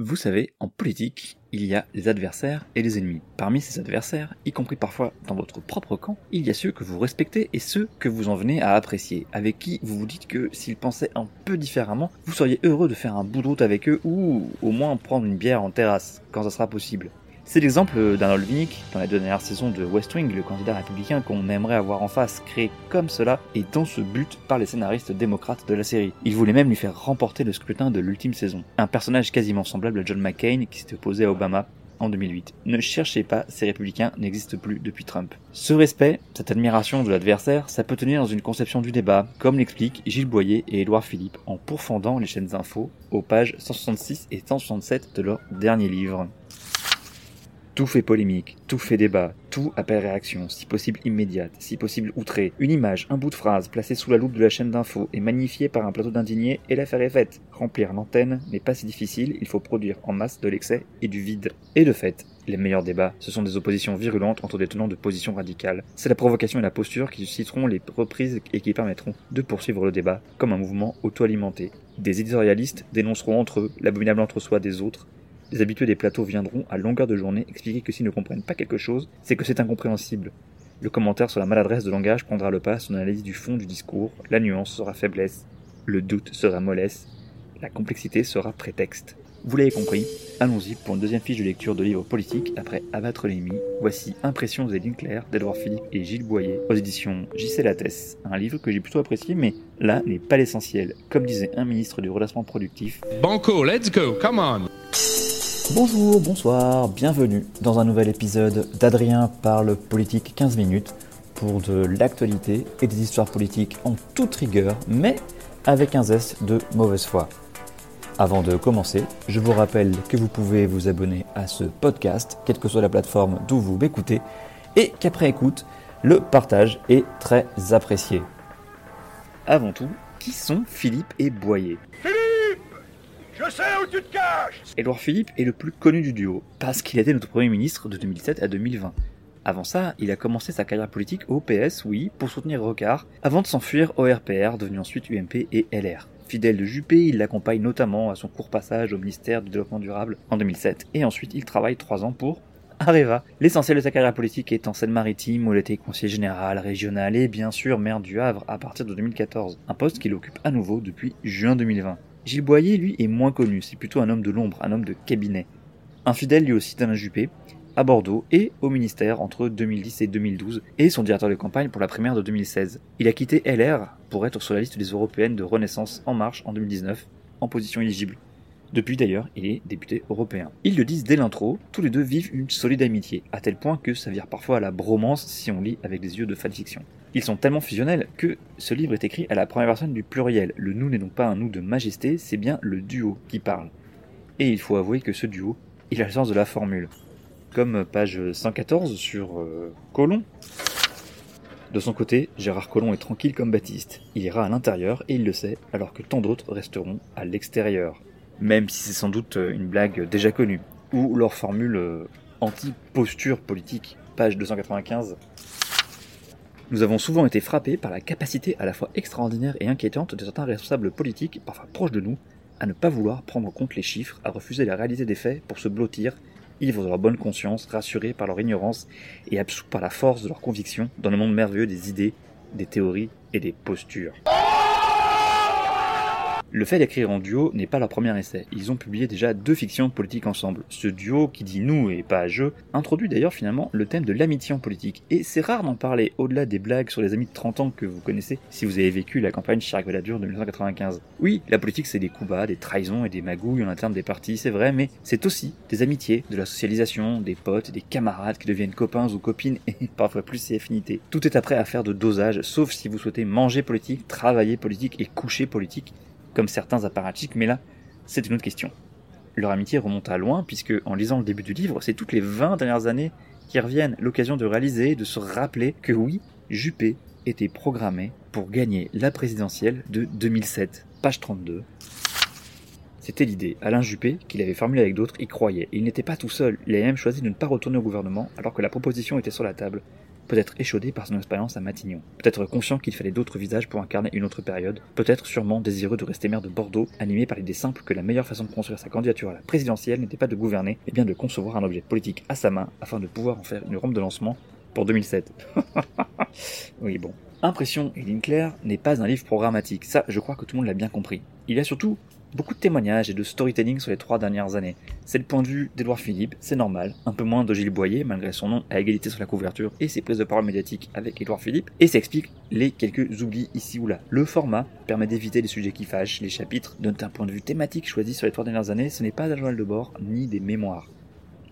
Vous savez, en politique, il y a les adversaires et les ennemis. Parmi ces adversaires, y compris parfois dans votre propre camp, il y a ceux que vous respectez et ceux que vous en venez à apprécier, avec qui vous vous dites que s'ils pensaient un peu différemment, vous seriez heureux de faire un bout de route avec eux ou au moins prendre une bière en terrasse, quand ça sera possible. C'est l'exemple d'un Olvinick dans la dernière saison de West Wing, le candidat républicain qu'on aimerait avoir en face, créé comme cela et dans ce but par les scénaristes démocrates de la série. Il voulait même lui faire remporter le scrutin de l'ultime saison. Un personnage quasiment semblable à John McCain qui s'était opposé à Obama en 2008. Ne cherchez pas, ces républicains n'existent plus depuis Trump. Ce respect, cette admiration de l'adversaire, ça peut tenir dans une conception du débat, comme l'expliquent Gilles Boyer et Édouard Philippe en pourfendant les chaînes infos aux pages 166 et 167 de leur dernier livre. Tout fait polémique, tout fait débat, tout appelle réaction, si possible immédiate, si possible outrée. Une image, un bout de phrase placé sous la loupe de la chaîne d'infos et magnifié par un plateau d'indignés et l'affaire est faite. Remplir l'antenne n'est pas si difficile, il faut produire en masse de l'excès et du vide. Et de fait, les meilleurs débats, ce sont des oppositions virulentes entre des tenants de positions radicales. C'est la provocation et la posture qui susciteront les reprises et qui permettront de poursuivre le débat comme un mouvement auto-alimenté. Des éditorialistes dénonceront entre eux l'abominable entre-soi des autres les habitués des plateaux viendront à longueur de journée expliquer que s'ils ne comprennent pas quelque chose, c'est que c'est incompréhensible. Le commentaire sur la maladresse de langage prendra le pas sur l'analyse du fond du discours, la nuance sera faiblesse, le doute sera mollesse, la complexité sera prétexte. Vous l'avez compris, allons-y pour une deuxième fiche de lecture de livres politiques après Abattre l'ennemi. Voici Impressions et lignes claires d'Edouard Philippe et Gilles Boyer aux éditions J.C. Lattès. Un livre que j'ai plutôt apprécié, mais là n'est pas l'essentiel. Comme disait un ministre du redressement productif. Banco, let's go, come on! Bonjour, bonsoir, bienvenue dans un nouvel épisode d'Adrien parle politique 15 minutes pour de l'actualité et des histoires politiques en toute rigueur, mais avec un zeste de mauvaise foi. Avant de commencer, je vous rappelle que vous pouvez vous abonner à ce podcast, quelle que soit la plateforme d'où vous m'écoutez, et qu'après écoute, le partage est très apprécié. Avant tout, qui sont Philippe et Boyer? Je sais où tu te caches Édouard Philippe est le plus connu du duo, parce qu'il été notre Premier ministre de 2007 à 2020. Avant ça, il a commencé sa carrière politique au PS, oui, pour soutenir Rocard, avant de s'enfuir au RPR, devenu ensuite UMP et LR. Fidèle de Juppé, il l'accompagne notamment à son court passage au ministère du Développement Durable en 2007, et ensuite il travaille trois ans pour Areva. L'essentiel de sa carrière politique est en Seine-Maritime, où il était conseiller général, régional et bien sûr maire du Havre à partir de 2014, un poste qu'il occupe à nouveau depuis juin 2020. Gilles Boyer, lui, est moins connu, c'est plutôt un homme de l'ombre, un homme de cabinet. Infidèle lui aussi d'Alain Juppé, à Bordeaux et au ministère entre 2010 et 2012, et son directeur de campagne pour la primaire de 2016. Il a quitté LR pour être sur la liste des européennes de Renaissance En Marche en 2019, en position éligible. Depuis d'ailleurs, il est député européen. Ils le disent dès l'intro, tous les deux vivent une solide amitié, à tel point que ça vire parfois à la bromance si on lit avec des yeux de fanfiction. Ils sont tellement fusionnels que ce livre est écrit à la première personne du pluriel. Le nous n'est donc pas un nous de majesté, c'est bien le duo qui parle. Et il faut avouer que ce duo, il a le sens de la formule. Comme page 114 sur euh, Colomb. De son côté, Gérard Collomb est tranquille comme Baptiste. Il ira à l'intérieur et il le sait, alors que tant d'autres resteront à l'extérieur. Même si c'est sans doute une blague déjà connue. Ou leur formule euh, anti-posture politique, page 295. Nous avons souvent été frappés par la capacité à la fois extraordinaire et inquiétante de certains responsables politiques, parfois proches de nous, à ne pas vouloir prendre en compte les chiffres, à refuser la réalité des faits pour se blottir, ivres de leur bonne conscience, rassurés par leur ignorance et absous par la force de leurs convictions dans le monde merveilleux des idées, des théories et des postures. Le fait d'écrire en duo n'est pas leur premier essai. Ils ont publié déjà deux fictions politiques ensemble. Ce duo, qui dit nous et pas je, introduit d'ailleurs finalement le thème de l'amitié en politique. Et c'est rare d'en parler au-delà des blagues sur les amis de 30 ans que vous connaissez si vous avez vécu la campagne Chirac-Valadure de 1995. Oui, la politique c'est des coups bas, des trahisons et des magouilles en interne des partis, c'est vrai, mais c'est aussi des amitiés, de la socialisation, des potes, des camarades qui deviennent copains ou copines et parfois plus ses affinités. Tout est après à faire de dosage, sauf si vous souhaitez manger politique, travailler politique et coucher politique comme certains apparatchiks, mais là, c'est une autre question. Leur amitié remonte à loin, puisque en lisant le début du livre, c'est toutes les 20 dernières années qui reviennent, l'occasion de réaliser, de se rappeler que oui, Juppé était programmé pour gagner la présidentielle de 2007. Page 32. C'était l'idée. Alain Juppé, qu'il avait formulée avec d'autres, y croyait. il n'était pas tout seul. Il avait même choisi de ne pas retourner au gouvernement alors que la proposition était sur la table. Peut-être échaudé par son expérience à Matignon. Peut-être conscient qu'il fallait d'autres visages pour incarner une autre période. Peut-être sûrement désireux de rester maire de Bordeaux, animé par l'idée simple que la meilleure façon de construire sa candidature à la présidentielle n'était pas de gouverner, mais bien de concevoir un objet politique à sa main afin de pouvoir en faire une rampe de lancement pour 2007. oui, bon. Impression et ligne claire n'est pas un livre programmatique. Ça, je crois que tout le monde l'a bien compris. Il y a surtout beaucoup de témoignages et de storytelling sur les trois dernières années. C'est le point de vue d'Edouard Philippe, c'est normal, un peu moins de Gilles Boyer, malgré son nom à égalité sur la couverture et ses prises de parole médiatiques avec Edouard Philippe, et ça explique les quelques oublis ici ou là. Le format permet d'éviter les sujets qui fâchent, les chapitres donnent un point de vue thématique choisi sur les trois dernières années, ce n'est pas un journal de bord, ni des mémoires.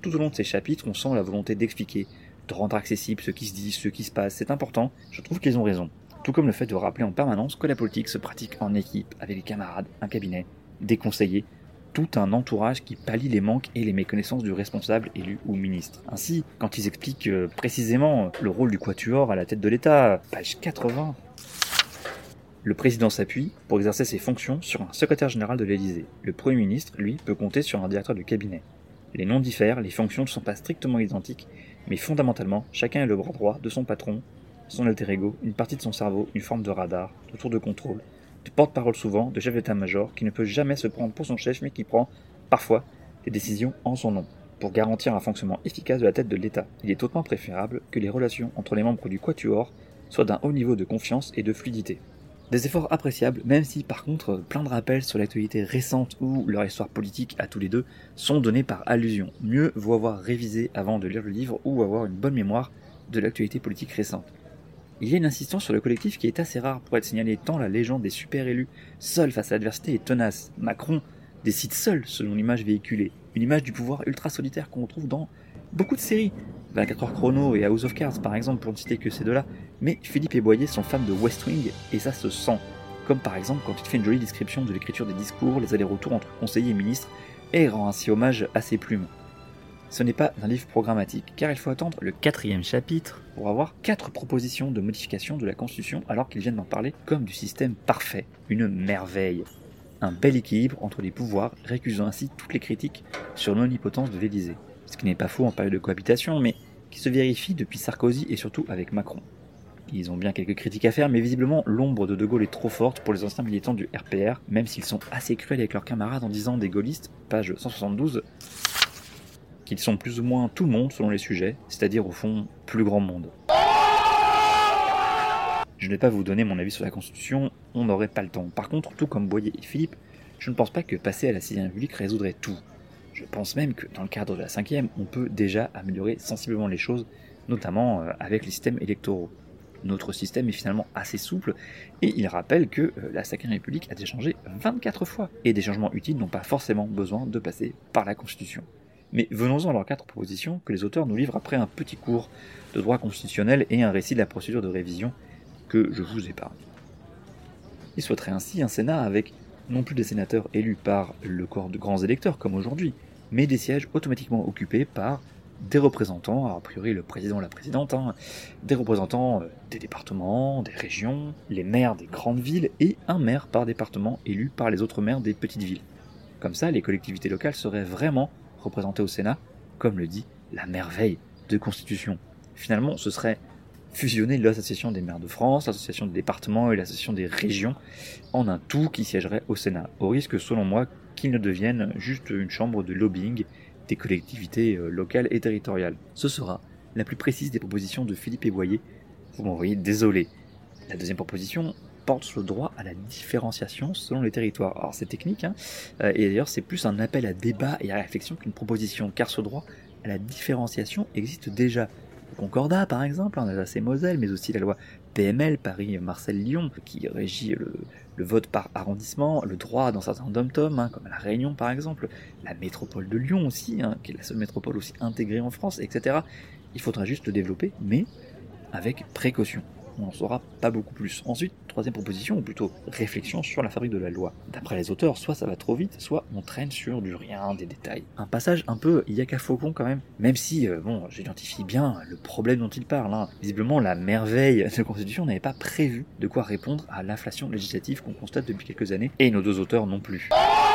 Tout au long de ces chapitres, on sent la volonté d'expliquer, de rendre accessible ce qui se dit, ce qui se passe, c'est important, je trouve qu'ils ont raison. Tout comme le fait de rappeler en permanence que la politique se pratique en équipe, avec des camarades, un cabinet, des conseillers, tout un entourage qui pallie les manques et les méconnaissances du responsable élu ou ministre. Ainsi, quand ils expliquent euh, précisément le rôle du quatuor à la tête de l'État, page 80, le président s'appuie pour exercer ses fonctions sur un secrétaire général de l'Élysée. Le Premier ministre, lui, peut compter sur un directeur de cabinet. Les noms diffèrent, les fonctions ne sont pas strictement identiques, mais fondamentalement, chacun est le bras droit de son patron, son alter ego, une partie de son cerveau, une forme de radar, de tour de contrôle, porte-parole souvent, de chef d'état-major, qui ne peut jamais se prendre pour son chef, mais qui prend, parfois, des décisions en son nom, pour garantir un fonctionnement efficace de la tête de l'État. Il est hautement préférable que les relations entre les membres du Quatuor soient d'un haut niveau de confiance et de fluidité. Des efforts appréciables, même si par contre plein de rappels sur l'actualité récente ou leur histoire politique à tous les deux sont donnés par allusion. Mieux vaut avoir révisé avant de lire le livre ou avoir une bonne mémoire de l'actualité politique récente. Il y a une insistance sur le collectif qui est assez rare pour être signalé tant la légende des super élus seuls face à l'adversité est tenace. Macron décide seul selon l'image véhiculée, une image du pouvoir ultra solitaire qu'on retrouve dans beaucoup de séries. 24 heures chrono et House of Cards par exemple pour ne citer que ces deux-là, mais Philippe et Boyer sont fans de West Wing et ça se sent. Comme par exemple quand il fait une jolie description de l'écriture des discours, les allers-retours entre conseillers et ministres, et rend ainsi hommage à ses plumes ce n'est pas un livre programmatique, car il faut attendre le quatrième chapitre pour avoir quatre propositions de modification de la Constitution alors qu'ils viennent d'en parler comme du système parfait, une merveille. Un bel équilibre entre les pouvoirs, récusant ainsi toutes les critiques sur l'omnipotence de l'Élysée. Ce qui n'est pas faux en période de cohabitation, mais qui se vérifie depuis Sarkozy et surtout avec Macron. Ils ont bien quelques critiques à faire, mais visiblement l'ombre de De Gaulle est trop forte pour les anciens militants du RPR, même s'ils sont assez cruels avec leurs camarades en disant des gaullistes, page 172, qu'ils sont plus ou moins tout le monde selon les sujets, c'est-à-dire au fond plus grand monde. Je ne vais pas vous donner mon avis sur la Constitution, on n'aurait pas le temps. Par contre, tout comme Boyer et Philippe, je ne pense pas que passer à la 6 République résoudrait tout. Je pense même que dans le cadre de la 5 on peut déjà améliorer sensiblement les choses, notamment euh, avec les systèmes électoraux. Notre système est finalement assez souple et il rappelle que euh, la 5 République a déjà changé 24 fois et des changements utiles n'ont pas forcément besoin de passer par la Constitution. Mais venons-en à leurs quatre propositions que les auteurs nous livrent après un petit cours de droit constitutionnel et un récit de la procédure de révision que je vous épargne. Ils souhaiteraient ainsi un Sénat avec non plus des sénateurs élus par le corps de grands électeurs comme aujourd'hui, mais des sièges automatiquement occupés par des représentants, a priori le président la présidente, hein, des représentants euh, des départements, des régions, les maires des grandes villes et un maire par département élu par les autres maires des petites villes. Comme ça, les collectivités locales seraient vraiment représentée au Sénat, comme le dit la merveille de Constitution. Finalement, ce serait fusionner l'Association des maires de France, l'Association des départements et l'Association des régions en un tout qui siégerait au Sénat, au risque, selon moi, qu'il ne devienne juste une chambre de lobbying des collectivités euh, locales et territoriales. Ce sera la plus précise des propositions de Philippe Boyer. Vous m'envoyez désolé. La deuxième proposition, porte le droit à la différenciation selon les territoires. Alors c'est technique, hein euh, et d'ailleurs c'est plus un appel à débat et à réflexion qu'une proposition, car ce droit à la différenciation existe déjà. Le Concordat par exemple, en Alsace-et-Moselle, mais aussi la loi PML, Paris-Marseille-Lyon, qui régit le, vote par arrondissement, le droit dans certains dom-tom, hein, comme à la Réunion par exemple, la métropole de Lyon aussi, hein, qui est la seule métropole aussi intégrée en France, etc. Il faudra juste le développer, mais avec précaution. On n'en saura pas beaucoup plus. Ensuite, troisième proposition, ou plutôt réflexion sur la fabrique de la loi. D'après les auteurs, soit ça va trop vite, soit on traîne sur du rien, des détails. Un passage un peu Yaka Faucon quand même, même si, euh, bon, j'identifie bien le problème dont il parle. Hein. Visiblement, la merveille de la Constitution n'avait pas prévu de quoi répondre à l'inflation législative qu'on constate depuis quelques années, et nos deux auteurs non plus.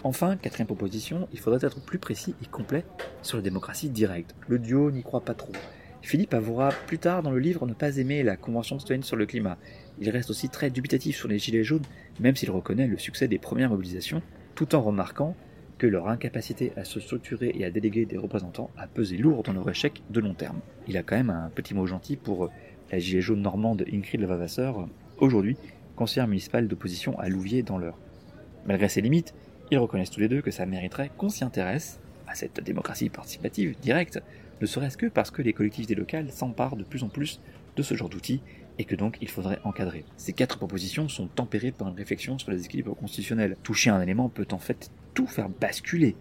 Enfin, quatrième proposition, il faudrait être plus précis et complet sur la démocratie directe. Le duo n'y croit pas trop. Philippe avouera plus tard dans le livre ne pas aimer la Convention citoyenne sur le climat. Il reste aussi très dubitatif sur les Gilets jaunes, même s'il reconnaît le succès des premières mobilisations, tout en remarquant que leur incapacité à se structurer et à déléguer des représentants a pesé lourd dans leur échec de long terme. Il a quand même un petit mot gentil pour la gilet jaune normande Ingrid Levavasseur, aujourd'hui conseillère municipale d'opposition à Louviers dans l'heure. Malgré ses limites, ils reconnaissent tous les deux que ça mériterait qu'on s'y intéresse à cette démocratie participative directe, ne serait-ce que parce que les collectivités locales s'emparent de plus en plus de ce genre d'outils et que donc il faudrait encadrer. Ces quatre propositions sont tempérées par une réflexion sur les équilibres constitutionnels. Toucher un élément peut en fait tout faire basculer.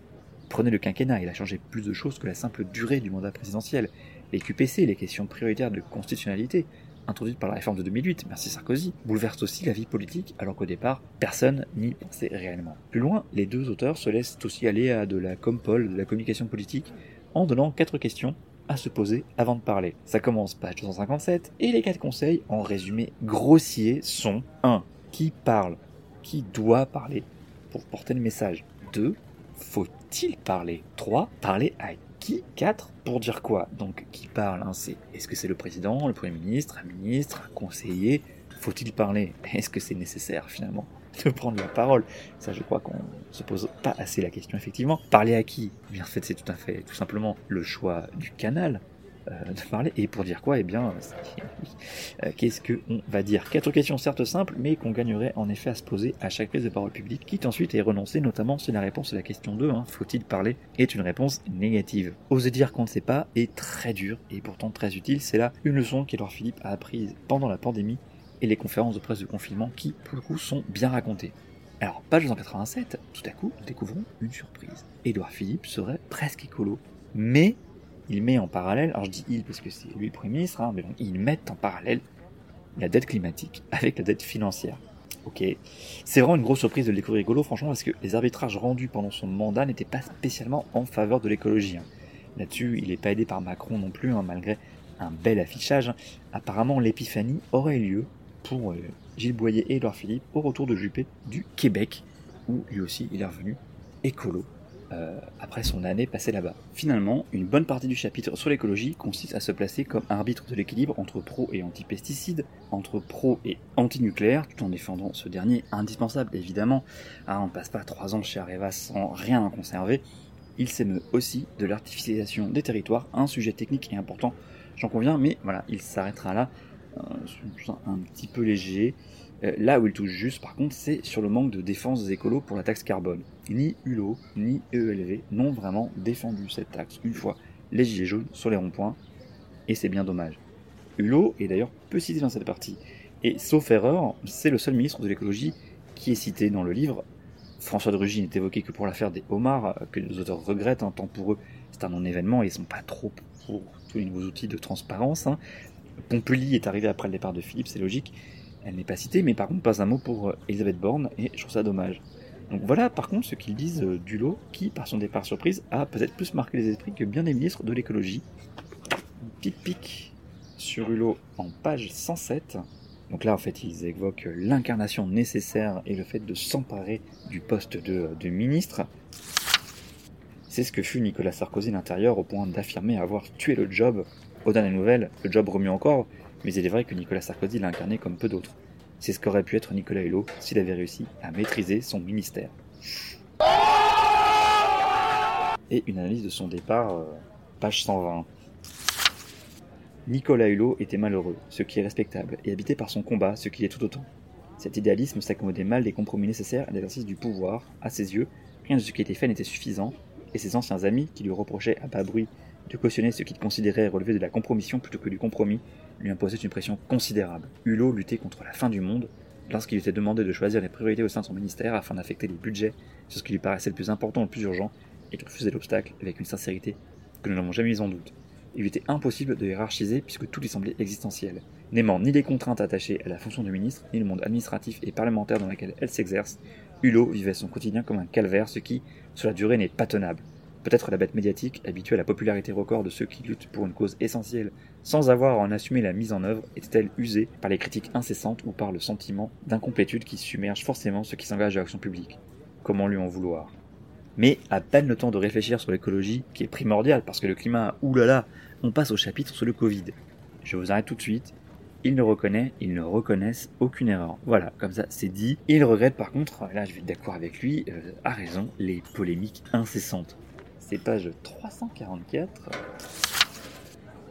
Prenez le quinquennat, il a changé plus de choses que la simple durée du mandat présidentiel. Les QPC, les questions prioritaires de constitutionnalité, introduites par la réforme de 2008, merci Sarkozy, bouleversent aussi la vie politique alors qu'au départ, personne n'y pensait réellement. Plus loin, les deux auteurs se laissent aussi aller à de la compole, de la communication politique, en donnant quatre questions à se poser avant de parler. Ça commence page 257 et les quatre conseils en résumé grossier sont 1. Qui parle Qui doit parler pour porter le message 2. Faut-il parler? 3. Parler à qui 4. Pour dire quoi? Donc qui parle hein, c'est est-ce que c'est le président, le premier ministre, un ministre, un conseiller? Faut-il parler? Est-ce que c'est nécessaire finalement de prendre la parole? Ça, je crois qu'on se pose pas assez la question, effectivement. Parler à qui? Bien, en fait, c'est tout à fait, tout simplement, le choix du canal de parler. Et pour dire quoi Eh bien, euh, qu'est-ce qu'on va dire? Quatre questions certes simples, mais qu'on gagnerait en effet à se poser à chaque prise de parole publique, quitte ensuite à y renoncer, notamment si la réponse à la question 2, hein, faut-il parler, est une réponse négative. Oser dire qu'on ne sait pas est très dur et pourtant très utile. C'est là une leçon qu'Edouard Philippe a apprise pendant la pandémie et les conférences de presse de confinement qui, pour le coup, sont bien racontées. Alors, page 287, tout à coup, découvrons une surprise. Édouard Philippe serait presque écolo, mais il met en parallèle, alors je dis il parce que c'est lui le Premier ministre, hein, mais ils mettent en parallèle la dette climatique avec la dette financière. Ok, c'est vraiment une grosse surprise de l'écolo rigolo, franchement, parce que les arbitrages rendus pendant son mandat n'étaient pas spécialement en faveur de l'écologie. Hein. Là-dessus, il n'est pas aidé par Macron non plus, hein, malgré un bel affichage. Apparemment, l'épiphanie aurait eu lieu pour euh, Gilles Boyer et Edouard Philippe au retour de Juppé du Québec, où lui aussi il est revenu écolo euh, après son année passée là-bas. Finalement, une bonne partie du chapitre sur l'écologie consiste à se placer comme arbitre de l'équilibre entre pro et anti-pesticides, entre pro et anti-nucléaire, tout en défendant ce dernier indispensable évidemment. Ah, on ne passe pas trois ans chez Areva sans rien en conserver. Il s'émeut aussi de l'artificialisation des territoires, un sujet technique et important, j'en conviens, mais voilà, il s'arrêtera là un petit peu léger. Euh, là où il touche juste, par contre, c'est sur le manque de défense des écolos pour la taxe carbone. Ni Hulot, ni EELV n'ont vraiment défendu cette taxe une fois les gilets jaunes sur les ronds-points, et c'est bien dommage. Hulot est d'ailleurs peu cité dans cette partie, et sauf erreur, c'est le seul ministre de l'écologie qui est cité dans le livre. François de Rugy n'est évoqué que pour l'affaire des homards, que les auteurs regrettent, un temps pour eux c'est un non-événement ils sont pas trop pour tous les nouveaux outils de transparence. Hein. Est arrivé après le départ de Philippe, c'est logique. Elle n'est pas citée, mais par contre pas un mot pour euh, Elisabeth Borne, et je trouve ça dommage. Donc voilà par contre ce qu'ils disent euh, du lot, qui par son départ surprise a peut-être plus marqué les esprits que bien des ministres de l'écologie. Pic pic sur Hulot en page 107. Donc là en fait ils évoquent l'incarnation nécessaire et le fait de s'emparer du poste de, de ministre. C'est ce que fut Nicolas Sarkozy l'intérieur au point d'affirmer avoir tué le job aux dernières nouvelles, le job remue encore, mais il est vrai que Nicolas Sarkozy l'a incarné comme peu d'autres. C'est ce qu'aurait pu être Nicolas Hulot s'il avait réussi à maîtriser son ministère. Et une analyse de son départ, euh, page 120. Nicolas Hulot était malheureux, ce qui est respectable, et habité par son combat, ce qui est tout autant. Cet idéalisme s'accommodait mal des compromis nécessaires à l'exercice du pouvoir. À ses yeux, rien de ce qui était fait n'était suffisant, et ses anciens amis, qui lui reprochaient à bas bruit de cautionner ce qu'il considérait relever de la compromission plutôt que du compromis, lui imposait une pression considérable. Hulot luttait contre la fin du monde lorsqu'il était demandé de choisir les priorités au sein de son ministère afin d'affecter les budgets sur ce qui lui paraissait le plus important, le plus urgent, et de refuser l'obstacle avec une sincérité que nous n'avons jamais mise en doute. Il lui était impossible de hiérarchiser puisque tout lui semblait existentiel. N'aimant ni les contraintes attachées à la fonction de ministre, ni le monde administratif et parlementaire dans lequel elle s'exerce, Hulot vivait son quotidien comme un calvaire, ce qui, sur la durée, n'est pas tenable. Peut-être la bête médiatique, habituée à la popularité record de ceux qui luttent pour une cause essentielle sans avoir à en assumer la mise en œuvre, était-elle usée par les critiques incessantes ou par le sentiment d'incomplétude qui submerge forcément ceux qui s'engagent à l'action publique? Comment lui en vouloir? Mais à peine le temps de réfléchir sur l'écologie, qui est primordial parce que le climat, oulala, on passe au chapitre sur le Covid? Je vous arrête tout de suite. Il ne reconnaît, ils ne reconnaissent aucune erreur. Voilà, comme ça c'est dit. Il regrette par contre, là je vais être d'accord avec lui, euh, a raison, les polémiques incessantes c'est page 344.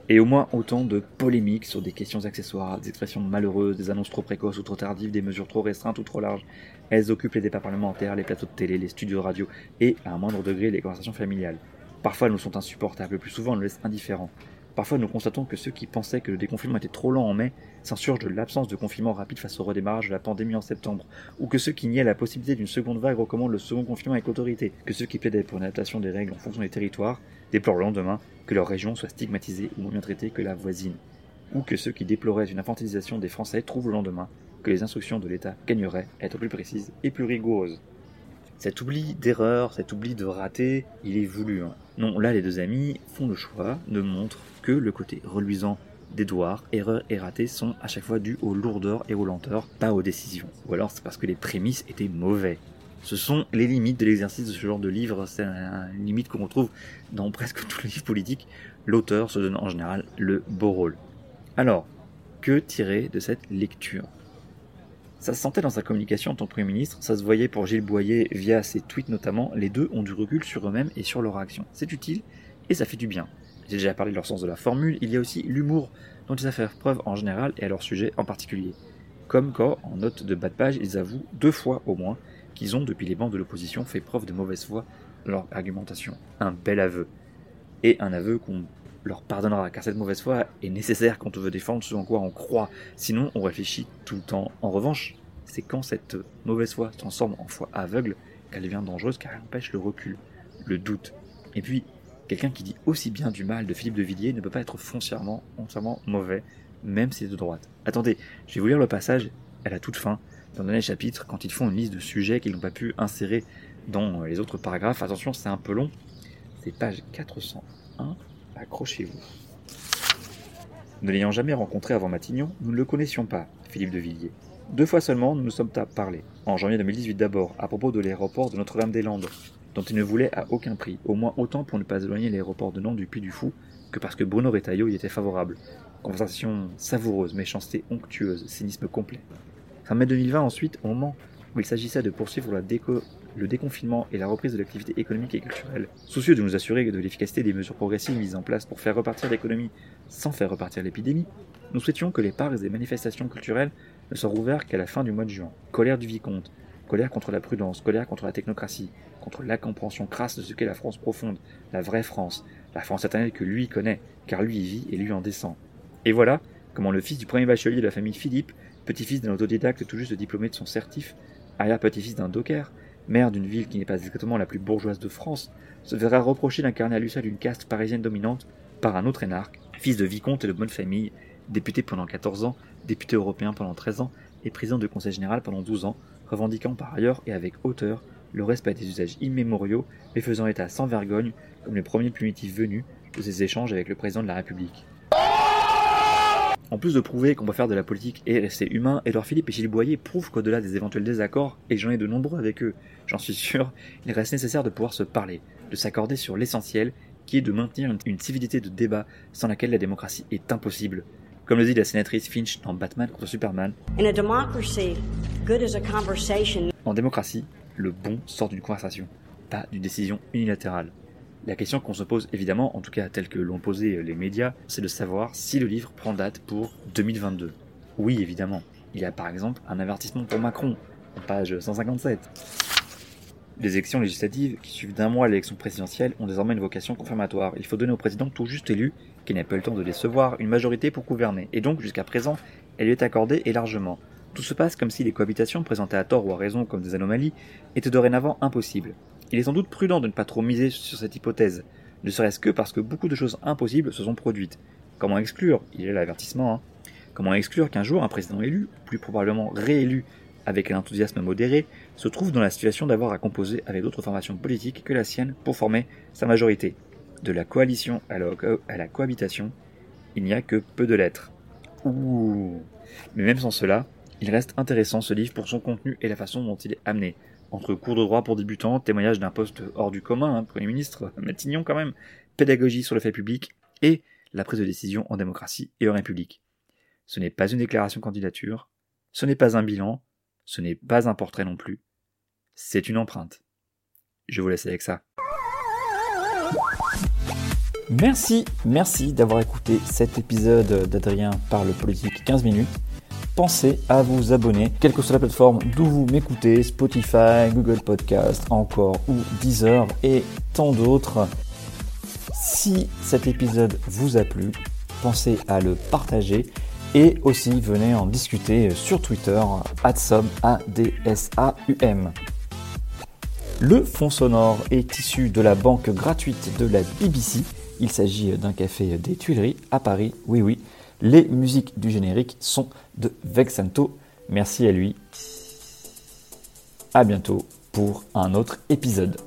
Et au moins autant de polémiques sur des questions accessoires, des expressions malheureuses, des annonces trop précoces ou trop tardives, des mesures trop restreintes ou trop larges. Elles occupent les débats parlementaires, les plateaux de télé, les studios radio et, à un moindre degré, les conversations familiales. Parfois, elles nous sont insupportables, le plus souvent, elles nous laissent indifférents. Parfois, nous constatons que ceux qui pensaient que le déconfinement était trop lent en mai s'insurgent de l'absence de confinement rapide face au redémarrage de la pandémie en septembre, ou que ceux qui niaient la possibilité d'une seconde vague recommandent le second confinement avec autorité, que ceux qui plaidaient pour une adaptation des règles en fonction des territoires déplorent le lendemain que leur région soit stigmatisée ou moins bien traitée que la voisine, ou que ceux qui déploraient une infantilisation des Français trouvent le lendemain que les instructions de l'État gagneraient à être plus précises et plus rigoureuses. Cet oubli d'erreur, cet oubli de raté, il est voulu. Hein. Non, là les deux amis font le choix de montrer que le côté reluisant d'Edouard, erreurs et ratés sont à chaque fois dus aux lourdeurs et aux lenteurs, pas aux décisions. Ou alors c'est parce que les prémices étaient mauvais. Ce sont les limites de l'exercice de ce genre de livre, c'est une limite qu'on retrouve dans presque tous les livres politiques. L'auteur se donne en général le beau rôle. Alors, que tirer de cette lecture? Ça se sentait dans sa communication en tant que Premier ministre, ça se voyait pour Gilles Boyer via ses tweets notamment, les deux ont du recul sur eux-mêmes et sur leur action. C'est utile et ça fait du bien. J'ai déjà parlé de leur sens de la formule, il y a aussi l'humour dont ils savent faire preuve en général et à leur sujet en particulier. Comme quand, en note de bas de page, ils avouent deux fois au moins qu'ils ont, depuis les bancs de l'opposition, fait preuve de mauvaise foi leur argumentation. Un bel aveu. Et un aveu qu'on leur pardonnera, car cette mauvaise foi est nécessaire quand on veut défendre ce en quoi on croit, sinon on réfléchit tout le temps. En revanche, c'est quand cette mauvaise foi se transforme en foi aveugle qu'elle devient dangereuse car elle empêche le recul, le doute. Et puis, quelqu'un qui dit aussi bien du mal de Philippe de Villiers ne peut pas être foncièrement, entièrement mauvais, même s'il est de droite. Attendez, je vais vous lire le passage à la toute fin, dans le dernier chapitre, quand ils font une liste de sujets qu'ils n'ont pas pu insérer dans les autres paragraphes. Attention, c'est un peu long. C'est page 401 Accrochez-vous. Ne l'ayant jamais rencontré avant Matignon, nous ne le connaissions pas, Philippe de Villiers. Deux fois seulement, nous nous sommes parlé. En janvier 2018 d'abord, à propos de l'aéroport de Notre-Dame-des-Landes, dont il ne voulait à aucun prix, au moins autant pour ne pas éloigner l'aéroport de Nantes du Puy du Fou, que parce que Bruno Retailleau y était favorable. Conversation savoureuse, méchanceté onctueuse, cynisme complet. Fin mai 2020 ensuite, au moment où il s'agissait de poursuivre la déco le déconfinement et la reprise de l'activité économique et culturelle. Soucieux de nous assurer de l'efficacité des mesures progressives mises en place pour faire repartir l'économie sans faire repartir l'épidémie, nous souhaitions que les parcs et manifestations culturelles ne soient rouverts qu'à la fin du mois de juin. Colère du vicomte, colère contre la prudence, colère contre la technocratie, contre l'incompréhension crasse de ce qu'est la France profonde, la vraie France, la France éternelle que lui connaît, car lui y vit et lui en descend. Et voilà comment le fils du premier bachelier de la famille Philippe, petit-fils d'un autodidacte tout juste diplômé de son certif, arrière-petit-fils d'un docker, maire d'une ville qui n'est pas exactement la plus bourgeoise de France, se verra reprocher d'incarner à lui seul caste parisienne dominante par un autre énarque, fils de vicomte et de bonne famille, député pendant 14 ans, député européen pendant 13 ans et président de conseil général pendant 12 ans, revendiquant par ailleurs et avec hauteur le respect des usages immémoriaux, mais faisant état sans vergogne, comme le premier primitif venu, de ses échanges avec le président de la République. En plus de prouver qu'on peut faire de la politique et rester humain, Edouard Philippe et Gilles Boyer prouvent qu'au-delà des éventuels désaccords, et j'en ai de nombreux avec eux, j'en suis sûr, il reste nécessaire de pouvoir se parler, de s'accorder sur l'essentiel, qui est de maintenir une, civilité de débat sans laquelle la démocratie est impossible. Comme le dit la sénatrice Finch dans Batman contre Superman. En démocratie, le bon sort d'une conversation, pas d'une décision unilatérale. La question qu'on se pose évidemment, en tout cas telle que l'ont posé les médias, c'est de savoir si le livre prend date pour 2022. Oui, évidemment. Il y a par exemple un avertissement pour Macron, page 157. Les élections législatives, qui suivent d'un mois l'élection présidentielle, ont désormais une vocation confirmatoire. Il faut donner au président tout juste élu, qui n'a pas le temps de décevoir, une majorité pour gouverner. Et donc, jusqu'à présent, elle lui est accordée et largement. Tout se passe comme si les cohabitations, présentées à tort ou à raison comme des anomalies, étaient dorénavant impossibles. Il est sans doute prudent de ne pas trop miser sur cette hypothèse, ne serait-ce que parce que beaucoup de choses impossibles se sont produites. Comment exclure Il est l'avertissement. Hein. Comment exclure qu'un jour un président élu, plus probablement réélu avec un enthousiasme modéré, se trouve dans la situation d'avoir à composer avec d'autres formations politiques que la sienne pour former sa majorité De la coalition à la, à la cohabitation, il n'y a que peu de lettres. Ouh Mais même sans cela, il reste intéressant ce livre pour son contenu et la façon dont il est amené. Entre cours de droit pour débutants, témoignage d'un poste hors du commun, hein, Premier ministre, Matignon quand même, pédagogie sur le fait public, et la prise de décision en démocratie et en république. Ce n'est pas une déclaration candidature, ce n'est pas un bilan, ce n'est pas un portrait non plus, c'est une empreinte. Je vous laisse avec ça. Merci, merci d'avoir écouté cet épisode d'Adrien parle politique 15 minutes. Pensez à vous abonner, quelle que soit la plateforme d'où vous m'écoutez, Spotify, Google Podcast, encore ou Deezer et tant d'autres. Si cet épisode vous a plu, pensez à le partager et aussi venez en discuter sur Twitter, A-D-S-A-U-M. Le fond sonore est issu de la banque gratuite de la BBC. Il s'agit d'un café des Tuileries à Paris, oui oui. Les musiques du générique sont de Vexanto. Merci à lui. À bientôt pour un autre épisode.